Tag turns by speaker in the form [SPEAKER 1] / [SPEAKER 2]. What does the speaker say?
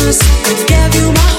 [SPEAKER 1] I gave you my